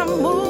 I'm moving.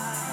high.